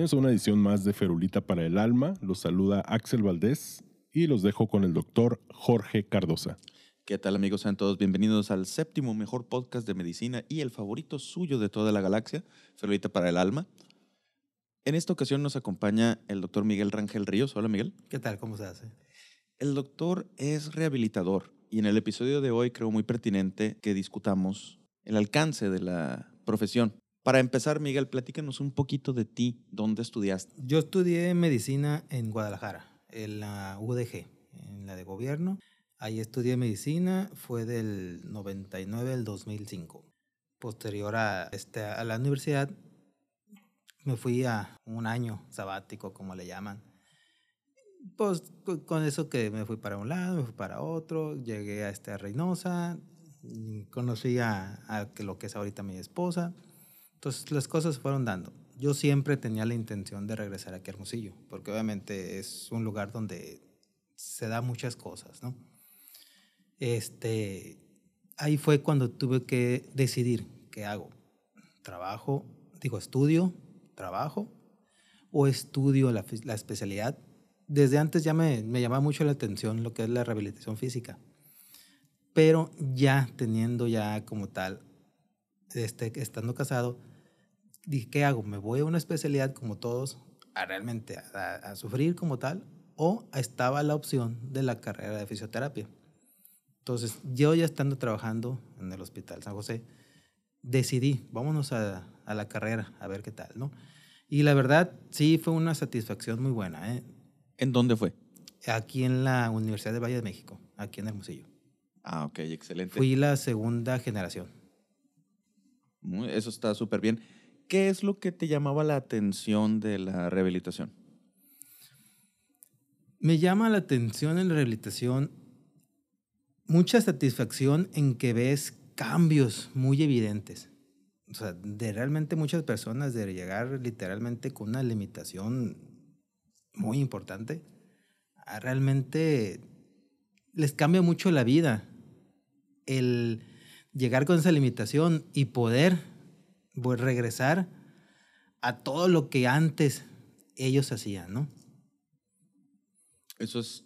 Bienvenidos a una edición más de Ferulita para el Alma. Los saluda Axel Valdés y los dejo con el doctor Jorge Cardosa. ¿Qué tal amigos? Sean todos bienvenidos al séptimo mejor podcast de medicina y el favorito suyo de toda la galaxia, Ferulita para el Alma. En esta ocasión nos acompaña el doctor Miguel Rangel Ríos. Hola Miguel. ¿Qué tal? ¿Cómo se hace? El doctor es rehabilitador y en el episodio de hoy creo muy pertinente que discutamos el alcance de la profesión. Para empezar, Miguel, platícanos un poquito de ti, dónde estudiaste. Yo estudié medicina en Guadalajara, en la UDG, en la de gobierno. Ahí estudié medicina, fue del 99 al 2005. Posterior a, este, a la universidad, me fui a un año sabático, como le llaman. Pues con eso que me fui para un lado, me fui para otro, llegué a este, Reynosa, conocí a, a lo que es ahorita mi esposa. Entonces las cosas fueron dando. Yo siempre tenía la intención de regresar a Hermosillo, porque obviamente es un lugar donde se da muchas cosas, ¿no? Este, ahí fue cuando tuve que decidir qué hago. Trabajo, digo, estudio, trabajo o estudio la, la especialidad. Desde antes ya me, me llamaba mucho la atención lo que es la rehabilitación física, pero ya teniendo ya como tal, este, estando casado, dije, ¿qué hago? ¿Me voy a una especialidad como todos a realmente a, a sufrir como tal? ¿O estaba la opción de la carrera de fisioterapia? Entonces, yo ya estando trabajando en el Hospital San José, decidí, vámonos a, a, la carrera, a ver qué tal, ¿no? Y la verdad, sí fue una satisfacción muy buena. ¿eh? ¿En dónde fue? Aquí en la Universidad de Valle de México, aquí en Hermosillo. Ah, ok, excelente. Fui la segunda generación. Eso está súper bien. ¿Qué es lo que te llamaba la atención de la rehabilitación? Me llama la atención en la rehabilitación mucha satisfacción en que ves cambios muy evidentes. O sea, de realmente muchas personas de llegar literalmente con una limitación muy importante, realmente les cambia mucho la vida. El llegar con esa limitación y poder regresar a todo lo que antes ellos hacían, ¿no? Eso es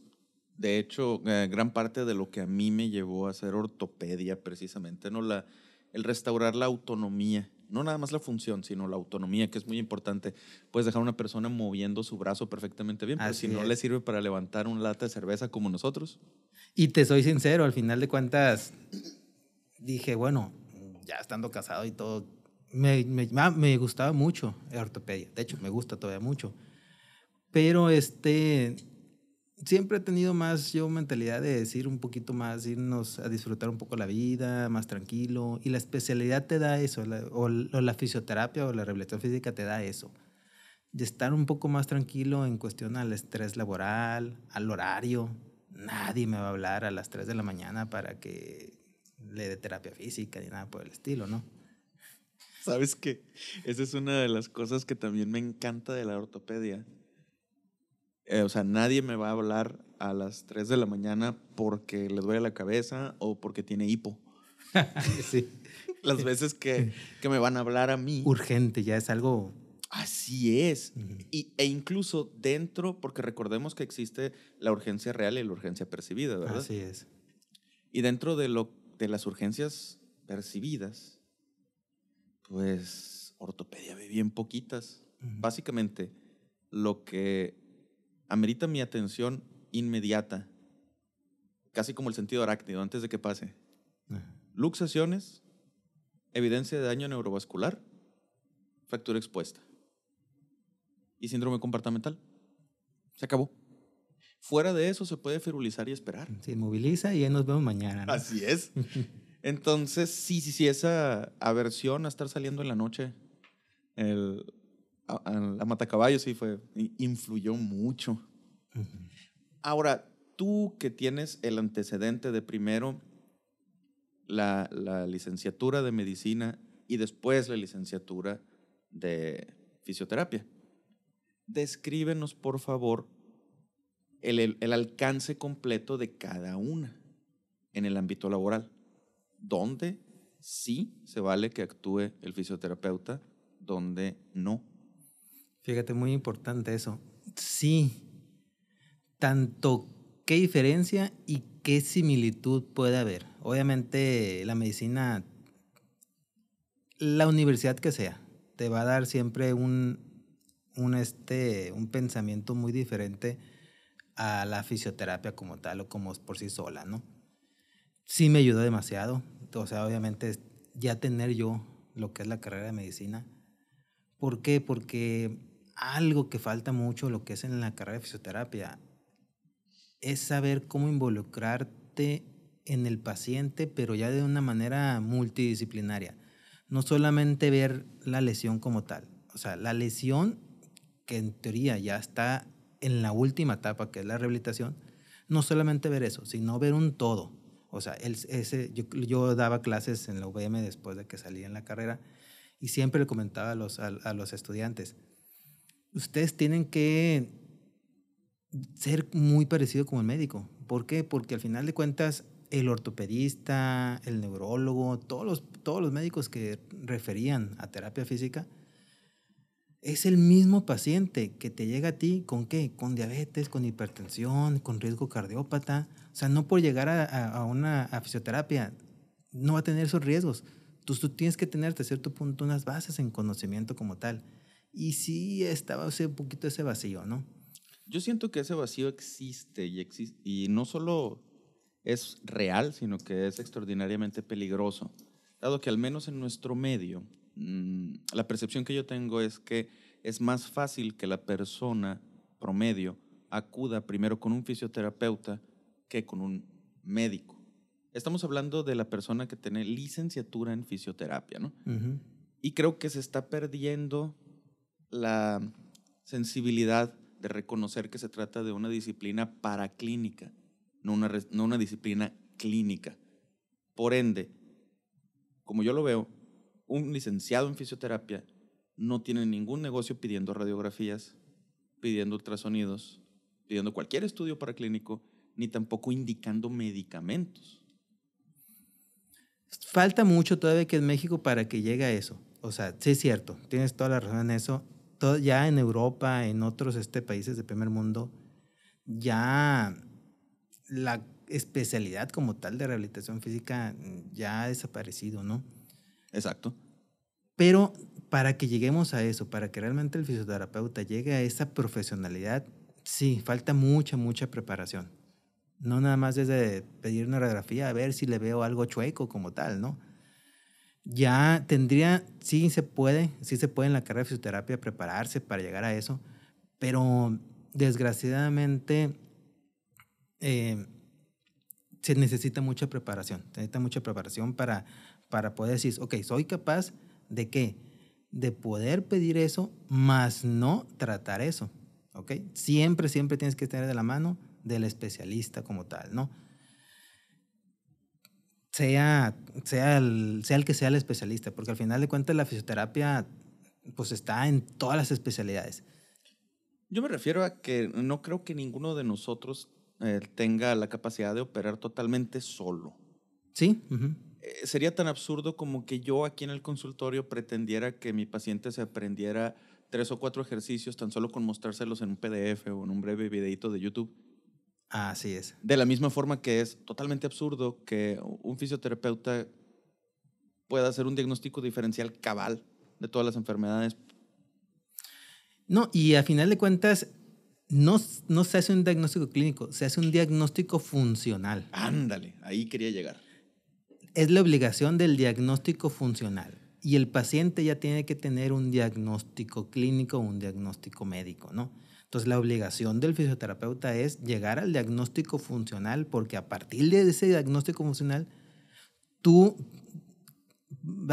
de hecho, eh, gran parte de lo que a mí me llevó a hacer ortopedia, precisamente, ¿no? La, el restaurar la autonomía, no nada más la función, sino la autonomía, que es muy importante. Puedes dejar a una persona moviendo su brazo perfectamente bien, pero Así si no es. le sirve para levantar un lata de cerveza como nosotros. Y te soy sincero, al final de cuentas, dije, bueno, ya estando casado y todo, me, me, me gustaba mucho la ortopedia. De hecho, me gusta todavía mucho. Pero este, siempre he tenido más yo mentalidad de decir un poquito más, irnos a disfrutar un poco la vida, más tranquilo. Y la especialidad te da eso, la, o, o, la fisioterapia o la rehabilitación física te da eso. De estar un poco más tranquilo en cuestión al estrés laboral, al horario. Nadie me va a hablar a las 3 de la mañana para que le dé terapia física ni nada por el estilo, ¿no? ¿Sabes qué? Esa es una de las cosas que también me encanta de la ortopedia eh, o sea, nadie me va a hablar a las 3 de la mañana porque le duele la cabeza o porque tiene hipo. sí. Las veces que, que, me van a hablar a mí. Urgente, ya es algo. Así es. Uh -huh. y, e incluso dentro, porque recordemos que existe la urgencia real y la urgencia percibida, ¿verdad? Así es. Y dentro de, lo, de las urgencias percibidas, pues ortopedia ve bien poquitas. Uh -huh. Básicamente, lo que amerita mi atención inmediata, casi como el sentido arácnido, antes de que pase. Uh -huh. Luxaciones, evidencia de daño neurovascular, fractura expuesta y síndrome comportamental. Se acabó. Fuera de eso se puede ferulizar y esperar. Se inmoviliza y ya nos vemos mañana. ¿no? Así es. Entonces, sí, sí, sí, esa aversión a estar saliendo en la noche, el, a, matacaballo, sí fue, influyó mucho. Ahora, tú que tienes el antecedente de primero la, la licenciatura de medicina y después la licenciatura de fisioterapia, descríbenos, por favor, el, el, el alcance completo de cada una en el ámbito laboral. ¿Dónde sí se vale que actúe el fisioterapeuta? ¿Dónde no? Fíjate, muy importante eso. Sí, tanto qué diferencia y qué similitud puede haber. Obviamente la medicina, la universidad que sea, te va a dar siempre un, un, este, un pensamiento muy diferente a la fisioterapia como tal o como por sí sola, ¿no? Sí me ayudó demasiado. O sea, obviamente ya tener yo lo que es la carrera de medicina. ¿Por qué? Porque algo que falta mucho, lo que es en la carrera de fisioterapia, es saber cómo involucrarte en el paciente, pero ya de una manera multidisciplinaria. No solamente ver la lesión como tal. O sea, la lesión que en teoría ya está en la última etapa, que es la rehabilitación, no solamente ver eso, sino ver un todo. O sea, ese, yo, daba clases en la UVM después de que salí en la carrera y siempre le comentaba a los, a los estudiantes, ustedes tienen que ser muy parecido como el médico. ¿Por qué? Porque al final de cuentas el ortopedista, el neurólogo, todos los, todos los médicos que referían a terapia física, es el mismo paciente que te llega a ti con qué? Con diabetes, con hipertensión, con riesgo cardiópata. O sea, no por llegar a, una fisioterapia no va a tener esos riesgos. Tú, tú tienes que tener hasta cierto punto unas bases en conocimiento como tal. Y sí estaba ese, un poquito ese vacío, ¿no? Yo siento que ese vacío existe y, existe, y no solo es real, sino que es extraordinariamente peligroso, dado que al menos en nuestro medio, mmm, la percepción que yo tengo es que es más fácil que la persona promedio acuda primero con un fisioterapeuta que con un médico. Estamos hablando de la persona que tiene licenciatura en fisioterapia, ¿no? Uh -huh. Y creo que se está perdiendo la sensibilidad de reconocer que se trata de una disciplina paraclínica, no una, no una disciplina clínica. Por ende, como yo lo veo, un licenciado en fisioterapia no tiene ningún negocio pidiendo radiografías, pidiendo ultrasonidos, pidiendo cualquier estudio paraclínico, ni tampoco indicando medicamentos. Falta mucho todavía que en México para que llegue a eso. O sea, sí es cierto, tienes toda la razón en eso ya en Europa, en otros este, países de primer mundo, ya la especialidad como tal de rehabilitación física ya ha desaparecido, ¿no? Exacto. Pero para que lleguemos a eso, para que realmente el fisioterapeuta llegue a esa profesionalidad, sí, falta mucha, mucha preparación. No nada más desde pedir una radiografía a ver si le veo algo chueco como tal, ¿no? ya tendría, sí se puede, sí se puede en la carrera de fisioterapia prepararse para llegar a eso, pero desgraciadamente eh, se necesita mucha preparación, se necesita mucha preparación para, para poder decir, ok, soy capaz de qué? De poder pedir eso, más no tratar eso, ok. Siempre, siempre tienes que tener de la mano del especialista como tal, ¿no? sea, sea, el, sea el que sea el especialista, porque al final de cuentas la fisioterapia pues está en todas las especialidades. Yo me refiero a que no creo que ninguno de nosotros eh, tenga la capacidad de operar totalmente solo. Sí. Uh -huh. eh, sería tan absurdo como que yo aquí en el consultorio pretendiera que mi paciente se aprendiera tres o cuatro ejercicios tan solo con mostrárselos en un PDF o en un breve videito de YouTube Así es. De la misma forma que es totalmente absurdo que un fisioterapeuta pueda hacer un diagnóstico diferencial cabal de todas las enfermedades. No, y a final de cuentas, no, no se hace un diagnóstico clínico, se hace un diagnóstico funcional. Ándale, ahí quería llegar. Es la obligación del diagnóstico funcional. Y el paciente ya tiene que tener un diagnóstico clínico o un diagnóstico médico, ¿no? Entonces la obligación del fisioterapeuta es llegar al diagnóstico funcional porque a partir de ese diagnóstico funcional tú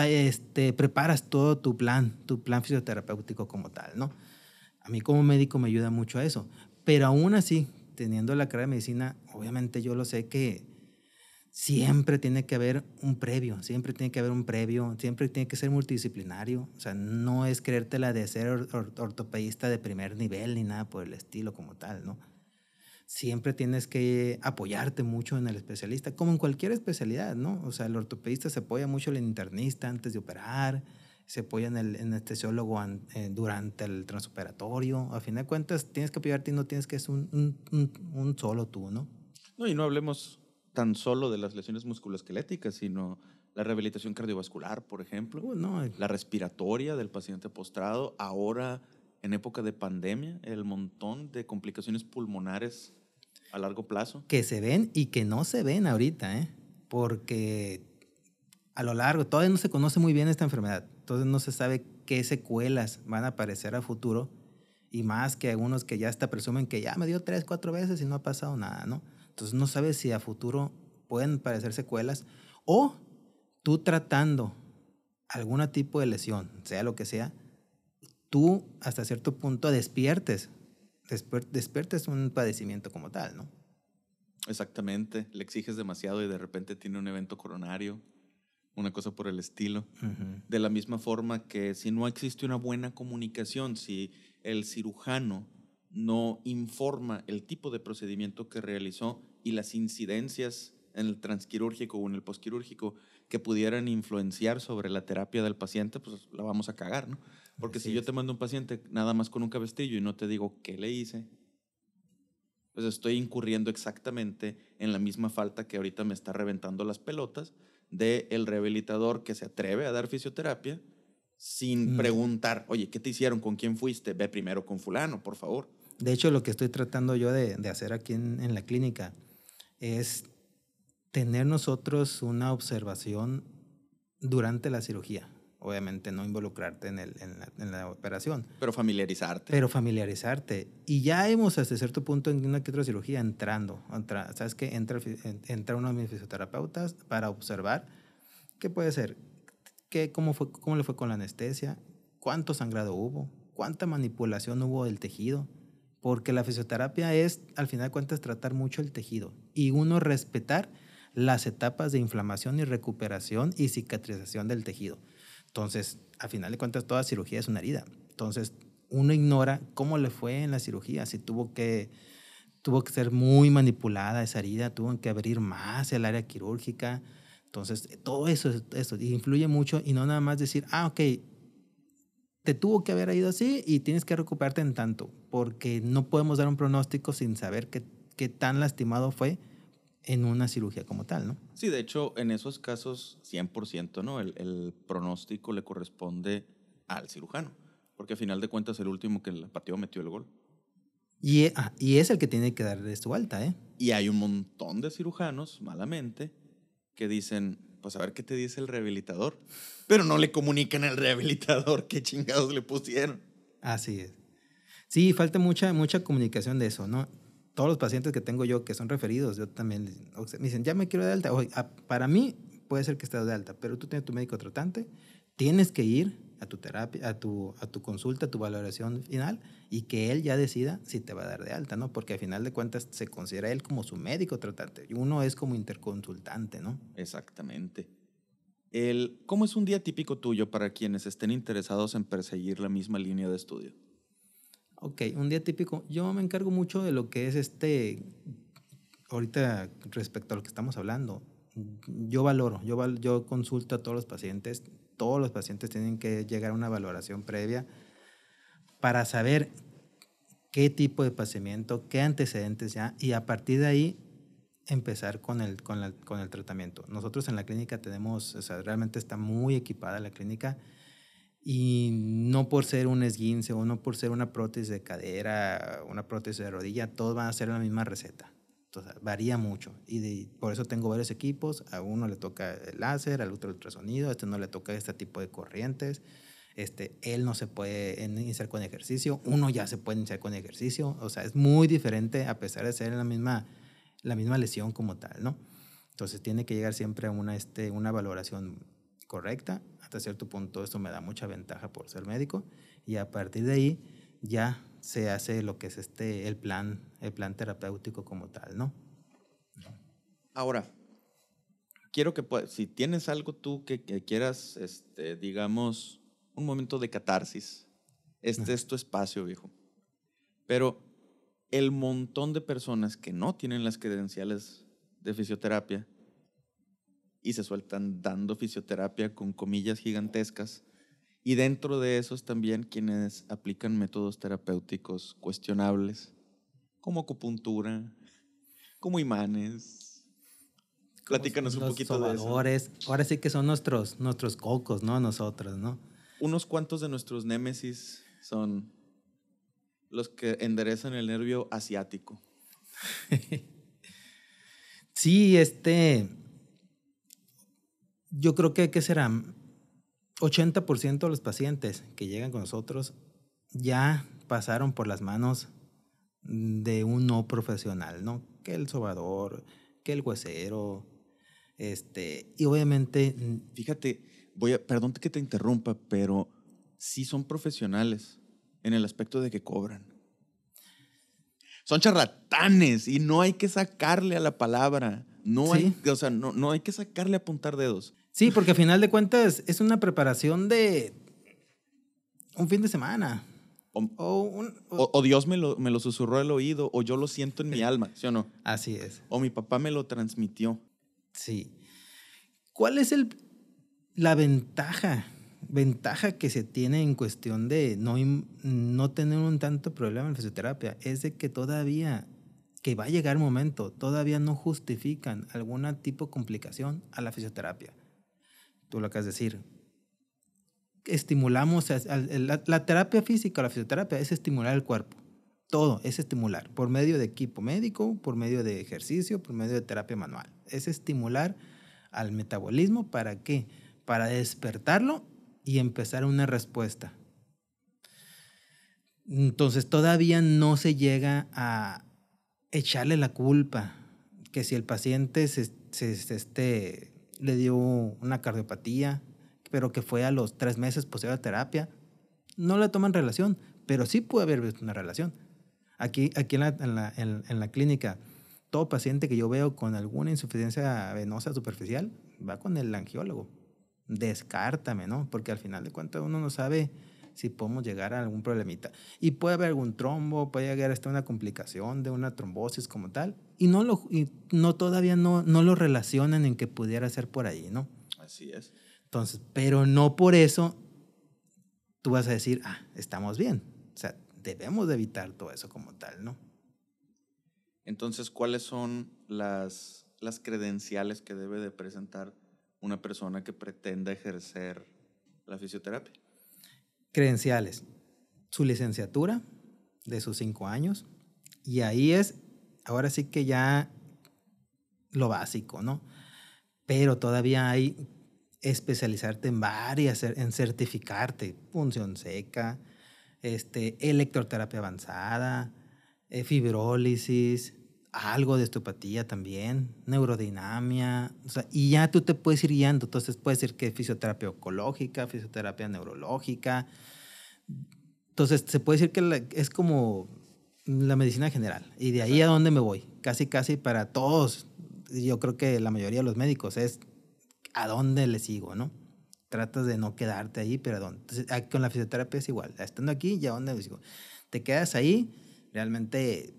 este, preparas todo tu plan, tu plan fisioterapéutico como tal, ¿no? Mí como médico me ayuda mucho a eso. Pero aún así, teniendo la carrera de medicina, obviamente yo lo sé que siempre tiene que haber un previo, siempre tiene que haber un previo, siempre tiene que ser multidisciplinario. O sea, no es creértela de ser ortopedista de primer nivel ni nada por el estilo como tal, ¿no? Siempre tienes que apoyarte mucho en el especialista, como en cualquier especialidad, ¿no? O sea, el ortopedista se apoya mucho en el internista antes de operar, se apoya en el anestesiólogo eh, durante el transoperatorio. A fin de cuentas, tienes que apoyarte y no tienes que ser un, un, un solo tú, ¿no? No, y no hablemos tan solo de las lesiones musculoesqueléticas, sino la rehabilitación cardiovascular, por ejemplo, uh, no. la respiratoria del paciente postrado, ahora en época de pandemia, el montón de complicaciones pulmonares a largo plazo. Que se ven y que no se ven ahorita, ¿eh? porque a lo largo, todavía no se conoce muy bien esta enfermedad, entonces no se sabe qué secuelas van a aparecer a futuro y más que algunos que ya hasta presumen que ya me dio tres, cuatro veces y no ha pasado nada, ¿no? Entonces no sabes si a futuro pueden parecer secuelas o tú tratando algún tipo de lesión, sea lo que sea, tú hasta cierto punto despiertes, despiertes un padecimiento como tal, ¿no? Exactamente, le exiges demasiado y de repente tiene un evento coronario, una cosa por el estilo. De la misma forma que si no existe una buena comunicación, si el cirujano no informa el tipo de procedimiento que realizó y las incidencias en el transquirúrgico o en el posquirúrgico que pudieran influenciar sobre la terapia del paciente, pues la vamos a cagar, ¿no? Porque si yo te mando un paciente nada más con un cabestillo y no te digo qué le hice, pues estoy incurriendo exactamente en la misma falta que ahorita me está reventando las pelotas de el rehabilitador que se atreve a dar fisioterapia sin mm. preguntar, oye, ¿qué te hicieron? ¿Con quién fuiste? Ve primero con fulano, por favor. De hecho, lo que estoy tratando yo de, hacer aquí en, la clínica es tener nosotros una observación durante la cirugía. Obviamente no involucrarte en, la, operación. Pero familiarizarte. Pero familiarizarte. Y ya hemos hasta cierto punto en una que otra cirugía entrando. ¿Sabes qué? Entra, entra uno de mis fisioterapeutas para observar qué puede ser, qué, cómo, fue, cómo le fue con la anestesia, cuánto sangrado hubo, cuánta manipulación hubo del tejido porque la fisioterapia es, al final de cuentas, tratar mucho el tejido y uno respetar las etapas de inflamación y recuperación y cicatrización del tejido. Entonces, al final de cuentas, toda cirugía es una herida. Entonces, uno ignora cómo le fue en la cirugía, si tuvo que, tuvo que ser muy manipulada esa herida, tuvo que abrir más el área quirúrgica. Entonces, todo eso, eso influye mucho y no nada más decir, ah, ok, te tuvo que haber ido así y tienes que recuperarte en tanto, porque no podemos dar un pronóstico sin saber qué, qué tan lastimado fue en una cirugía como tal, ¿no? Sí, de hecho, en esos casos, 100%, ¿no? El, el pronóstico le corresponde al cirujano, porque al final de cuentas el último que el pateó metió el gol. Y, ah, y es el que tiene que darle su alta, ¿eh? Y hay un montón de cirujanos, malamente, que dicen, pues a ver qué te dice el rehabilitador. Pero no le comunican al rehabilitador qué chingados le pusieron. Así es. Sí, falta mucha, mucha comunicación de eso, ¿no? Todos los pacientes que tengo yo que son referidos, yo también me dicen, ya me quiero de alta. Ah, para mí puede ser que estés de alta, pero tú tienes tu médico tratante, tienes que ir a tu terapia, a tu, a tu consulta, a tu valoración final y que él ya decida si te va a dar de alta, ¿no? Porque al final de cuentas se considera él como su médico tratante y uno es como interconsultante, ¿no? Exactamente. El, ¿Cómo es un día típico tuyo para quienes estén interesados en perseguir la misma línea de estudio? Ok, un día típico. Yo me encargo mucho de lo que es este, ahorita respecto a lo que estamos hablando, yo valoro, yo, yo consulto a todos los pacientes, todos los pacientes tienen que llegar a una valoración previa para saber qué tipo de padecimiento, qué antecedentes ya, y a partir de ahí empezar con el, con, el tratamiento. Nosotros en la clínica tenemos, o sea, realmente está muy equipada la clínica y no por ser un esguince o no por ser una prótesis de cadera, una prótesis de rodilla, todos van a ser la misma receta. Entonces, varía mucho. Y por eso tengo varios equipos. A uno le toca el láser, al otro el ultrasonido, a este no le toca este tipo de corrientes. Este, él no se puede iniciar con ejercicio, uno ya se puede iniciar con ejercicio. O sea, es muy diferente a pesar de ser la misma, la misma lesión como tal, ¿no? Entonces tiene que llegar siempre a una, este, una valoración correcta. Hasta cierto punto esto me da mucha ventaja por ser médico y a partir de ahí ya se hace lo que es este el plan el plan terapéutico como tal, ¿no? Ahora, quiero que si tienes algo tú que, quieras, este, digamos, un momento de catarsis, este es tu espacio, viejo. Pero el montón de personas que no tienen las credenciales de fisioterapia y se sueltan dando fisioterapia con comillas gigantescas. Y dentro de esos también quienes aplican métodos terapéuticos cuestionables, como acupuntura, como imanes. Platícanos un poquito de eso. Ahora sí que son nuestros, nuestros cocos, ¿no? Nosotros, ¿no? Unos cuantos de nuestros némesis son los que enderezan el nervio asiático. sí, este, yo creo que, ¿qué será? 80% de los pacientes que llegan con nosotros ya pasaron por las manos de un no profesional, ¿no? Que el sobador, que el huesero, este, y obviamente... Fíjate, voy a, perdón que te interrumpa, pero sí son profesionales en el aspecto de que cobran. Son charlatanes y no hay que sacarle a la palabra. No hay, o sea, no, no hay que sacarle a apuntar dedos. Sí, porque al final de cuentas es una preparación de un fin de semana. O, Dios me lo, me lo susurró al oído, o yo lo siento en mi alma, ¿sí o no? Así es. O mi papá me lo transmitió. Sí. ¿Cuál es el, la ventaja, ventaja que se tiene en cuestión de no, no tener un tanto problema en fisioterapia? Es de que todavía, que va a llegar un momento, todavía no justifican algún tipo de complicación a la fisioterapia tú lo acabas de decir, estimulamos, la, terapia física, la fisioterapia es estimular el cuerpo. Todo es estimular por medio de equipo médico, por medio de ejercicio, por medio de terapia manual. Es estimular al metabolismo para qué? Para despertarlo y empezar una respuesta. Entonces todavía no se llega a echarle la culpa que si el paciente se, este, le dio una cardiopatía, pero que fue a los tres meses posterior a terapia. No le toman relación, pero sí puede haber una relación. Aquí, aquí en, la, en, la, en, la, clínica, todo paciente que yo veo con alguna insuficiencia venosa superficial va con el angiólogo. Descártame, ¿no? Porque al final de cuentas uno no sabe si podemos llegar a algún problemita. Y puede haber algún trombo, puede llegar hasta una complicación de una trombosis como tal, y no, lo, y no todavía no, no lo relacionan en que pudiera ser por ahí, ¿no? Así es. Entonces, pero no por eso tú vas a decir, ah, estamos bien. O sea, debemos de evitar todo eso como tal, ¿no? Entonces, ¿cuáles son las, las credenciales que debe de presentar una persona que pretenda ejercer la fisioterapia? credenciales, su licenciatura de sus cinco años, y ahí es, ahora sí que ya lo básico, ¿no? Pero todavía hay especializarte en varias, en certificarte, función seca, este, electroterapia avanzada, eh, fibrólisis, algo de osteopatía también, neurodinamia, o sea, y ya tú te puedes ir guiando, entonces puede ser que fisioterapia oncológica, fisioterapia neurológica, entonces se puede decir que es como la medicina general, y de ahí a dónde me voy, casi casi para todos, yo creo que la mayoría de los médicos es a dónde le sigo, ¿no? Tratas de no quedarte ahí, pero ¿a dónde? Entonces, con la fisioterapia es igual, estando aquí, ¿ya dónde le sigo? Te quedas ahí, realmente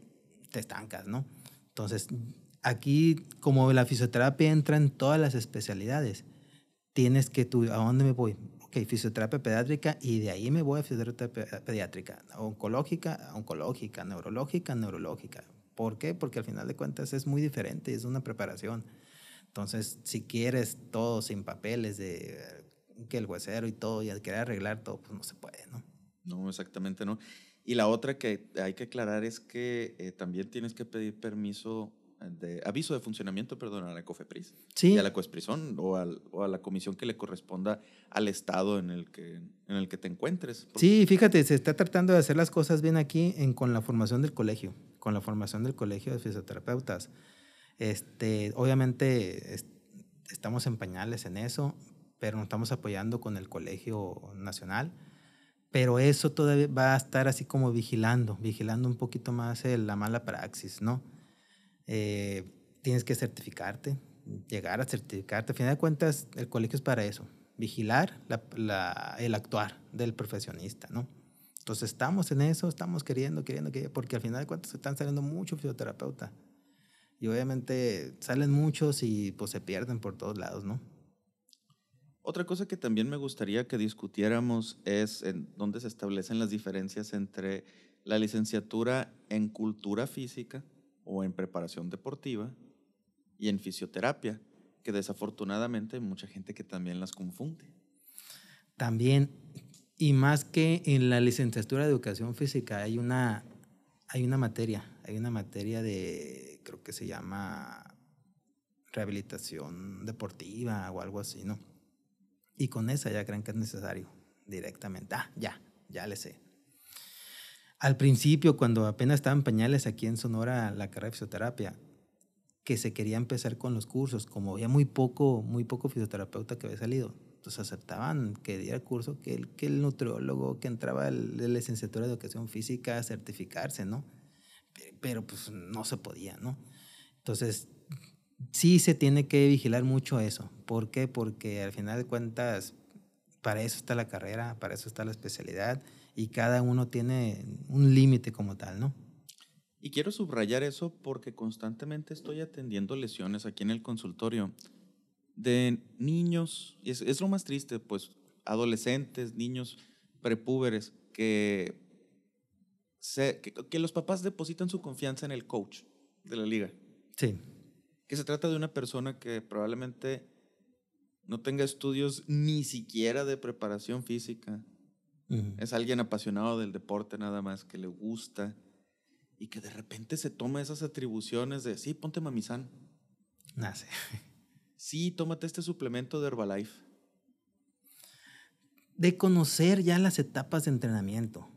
te estancas, ¿no? Entonces, aquí, como la fisioterapia entra en todas las especialidades, tienes que tú, ¿a dónde me voy? Ok, fisioterapia pediátrica y de ahí me voy a fisioterapia pediátrica, oncológica, oncológica, neurológica, neurológica. ¿Por qué? Porque al final de cuentas es muy diferente, es una preparación. Entonces, si quieres todo sin papeles de que el huesero y todo y querer arreglar todo, pues no se puede, ¿no? No, exactamente no. Y la otra que hay que aclarar es que eh, también tienes que pedir permiso eh, de aviso de funcionamiento, perdón, a la COFEPRIS sí. y a la COESPRISON o, o, a la comisión que le corresponda al estado en el que, en el que te encuentres. Sí, fíjate, se está tratando de hacer las cosas bien aquí en, con la formación del colegio, con la formación del colegio de fisioterapeutas. Este, obviamente estamos en pañales en eso, pero nos estamos apoyando con el Colegio Nacional. Pero eso todavía va a estar así como vigilando, vigilando un poquito más la mala praxis, ¿no? Eh, tienes que certificarte, llegar a certificarte. A final de cuentas, el colegio es para eso, vigilar el actuar del profesionista, ¿no? Entonces estamos en eso, estamos queriendo, queriendo, queriendo porque al final de cuentas están saliendo muchos fisioterapeutas. Y obviamente salen muchos y pues se pierden por todos lados, ¿no? Otra cosa que también me gustaría que discutiéramos es en dónde se establecen las diferencias entre la licenciatura en cultura física o en preparación deportiva y en fisioterapia, que desafortunadamente hay mucha gente que también las confunde. También, y más que en la licenciatura de educación física, hay una, hay una materia, hay una materia de, creo que se llama rehabilitación deportiva o algo así, ¿no? Y con esa ya creen que es necesario directamente. Ah, ya, ya le sé. Al principio, cuando apenas estaban pañales aquí en Sonora la carrera de fisioterapia, que se quería empezar con los cursos, como había muy poco, muy poco fisioterapeuta que había salido, entonces aceptaban que diera curso, que el, que el nutriólogo, que entraba de licenciatura de educación física a certificarse, ¿no? Pero pues no se podía, ¿no? Entonces, sí se tiene que vigilar mucho eso. ¿Por qué? Porque al final de cuentas, para eso está la carrera, para eso está la especialidad y cada uno tiene un límite como tal, ¿no? Y quiero subrayar eso porque constantemente estoy atendiendo lesiones aquí en el consultorio de niños, y es, lo más triste, pues adolescentes, niños prepúberes, que, que, que los papás depositan su confianza en el coach de la liga. Sí que se trata de una persona que probablemente no tenga estudios ni siquiera de preparación física. Es alguien apasionado del deporte nada más, que le gusta y que de repente se toma esas atribuciones de, sí, ponte mamizán. Ah, sí. tómate este suplemento de Herbalife. De conocer ya las etapas de entrenamiento,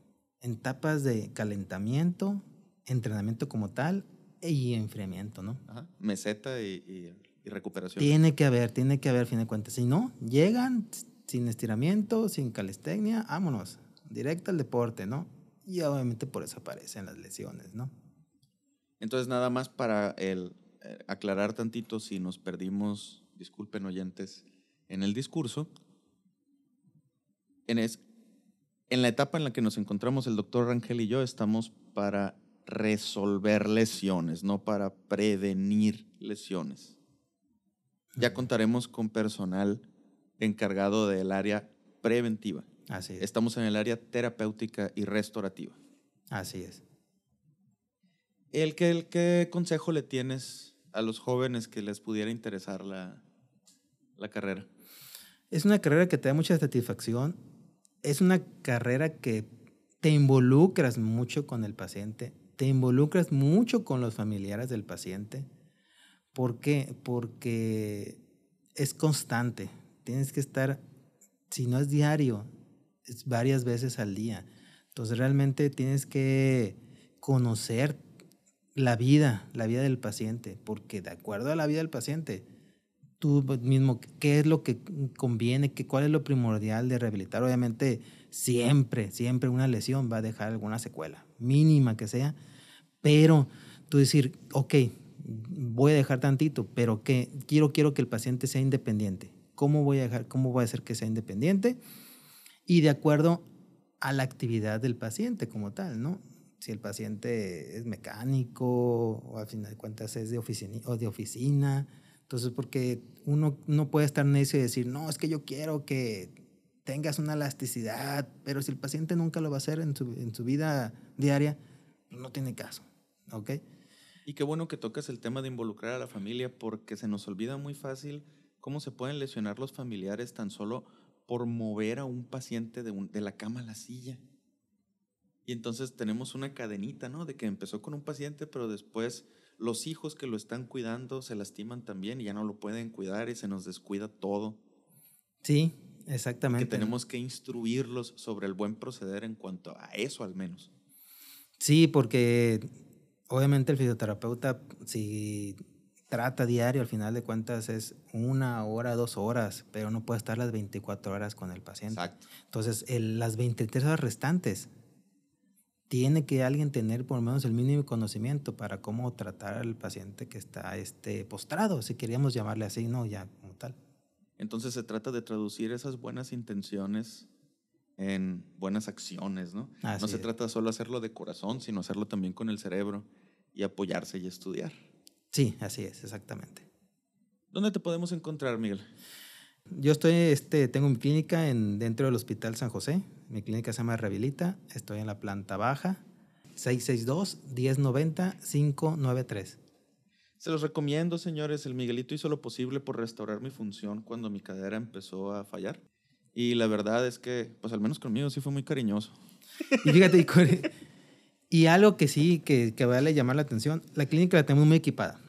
etapas de calentamiento, entrenamiento como tal y enfriamiento, ¿no? Meseta y, recuperación. Tiene que haber, tiene que haber, a fin de cuentas. Si no, llegan sin estiramiento, sin calistenia, vámonos, directo al deporte, ¿no? Y obviamente por eso aparecen las lesiones, ¿no? Entonces, nada más para el, eh, aclarar tantito si nos perdimos, disculpen oyentes, en el discurso. En, es, en la etapa en la que nos encontramos el doctor Rangel y yo estamos para resolver lesiones, no para prevenir lesiones. Ya contaremos con personal encargado del área preventiva. Así es. Estamos en el área terapéutica y restaurativa. Así es. El que, el, ¿Qué consejo le tienes a los jóvenes que les pudiera interesar la, la carrera? Es una carrera que te da mucha satisfacción. Es una carrera que te involucras mucho con el paciente te involucras mucho con los familiares del paciente. ¿Por qué? Porque es constante. Tienes que estar, si no es diario, es varias veces al día. Entonces realmente tienes que conocer la vida, la vida del paciente, porque de acuerdo a la vida del paciente, tú mismo, qué es lo que conviene, qué, cuál es lo primordial de rehabilitar. Obviamente, siempre, siempre una lesión va a dejar alguna secuela, mínima que sea, pero tú decir, ok, voy a dejar tantito, pero que quiero, quiero que el paciente sea independiente. ¿Cómo voy a dejar, cómo voy a hacer que sea independiente? Y de acuerdo a la actividad del paciente como tal, ¿no? Si el paciente es mecánico o al final de cuentas es de oficina, o de oficina, entonces porque uno no puede estar necio y decir, no, es que yo quiero que tengas una elasticidad, pero si el paciente nunca lo va a hacer en su, en su vida diaria, pues no tiene caso. ¿Ok? Y qué bueno que tocas el tema de involucrar a la familia porque se nos olvida muy fácil cómo se pueden lesionar los familiares tan solo por mover a un paciente de, de la cama a la silla. Y entonces tenemos una cadenita, ¿no? De que empezó con un paciente, pero después los hijos que lo están cuidando se lastiman también y ya no lo pueden cuidar y se nos descuida todo. Sí, exactamente. Que tenemos que instruirlos sobre el buen proceder en cuanto a eso al menos. Sí, porque obviamente el fisioterapeuta, si trata diario, al final de cuentas es una hora, dos horas, pero no puede estar las 24 horas con el paciente. Exacto. Entonces, el- las 23 horas restantes, tiene que alguien tener por lo menos el mínimo conocimiento para cómo tratar al paciente que está este, postrado, si queríamos llamarle así, no ya como tal. Entonces se trata de traducir esas buenas intenciones en buenas acciones, ¿no? Así no se es. trata solo de hacerlo de corazón, sino hacerlo también con el cerebro y apoyarse y estudiar. Sí, así es, exactamente. ¿Dónde te podemos encontrar, Miguel? Yo estoy, este, tengo mi clínica en, dentro del Hospital San José. Mi clínica se llama Rehabilita. Estoy en la planta baja. 662-1090-593. Se los recomiendo, señores. El Miguelito hizo lo posible por restaurar mi función cuando mi cadera empezó a fallar. Y la verdad es que, pues al menos conmigo sí fue muy cariñoso. Y fíjate, y, algo que sí, que, que vale llamar la atención, la clínica la tenemos muy equipada.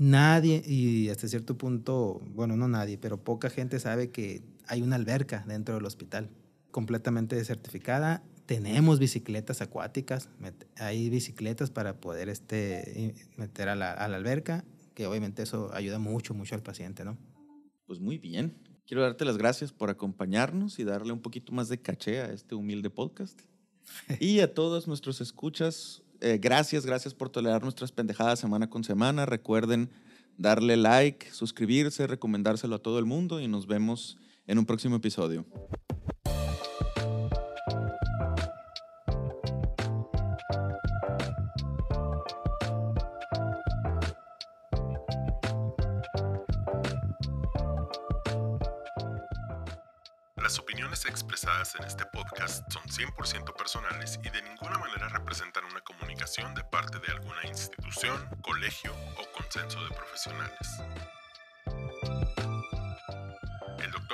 Nadie, y hasta cierto punto, bueno, no nadie, pero poca gente sabe que hay una alberca dentro del hospital, completamente certificada. Tenemos bicicletas acuáticas, hay bicicletas para poder este, meter a la, a la alberca, que obviamente eso ayuda mucho, mucho al paciente, ¿no? Pues muy bien. Quiero darte las gracias por acompañarnos y darle un poquito más de caché a este humilde podcast. Y a todos nuestros escuchas, eh, gracias, gracias por tolerar nuestras pendejadas semana con semana. Recuerden darle like, suscribirse, recomendárselo a todo el mundo y nos vemos en un próximo episodio. En este podcast son 100% personales y de ninguna manera representan una comunicación de parte de alguna institución, colegio o consenso de profesionales.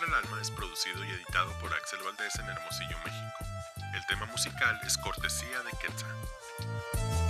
Para el Alma es producido y editado por Axel Valdés en Hermosillo, México. El tema musical es cortesía de Quetzal.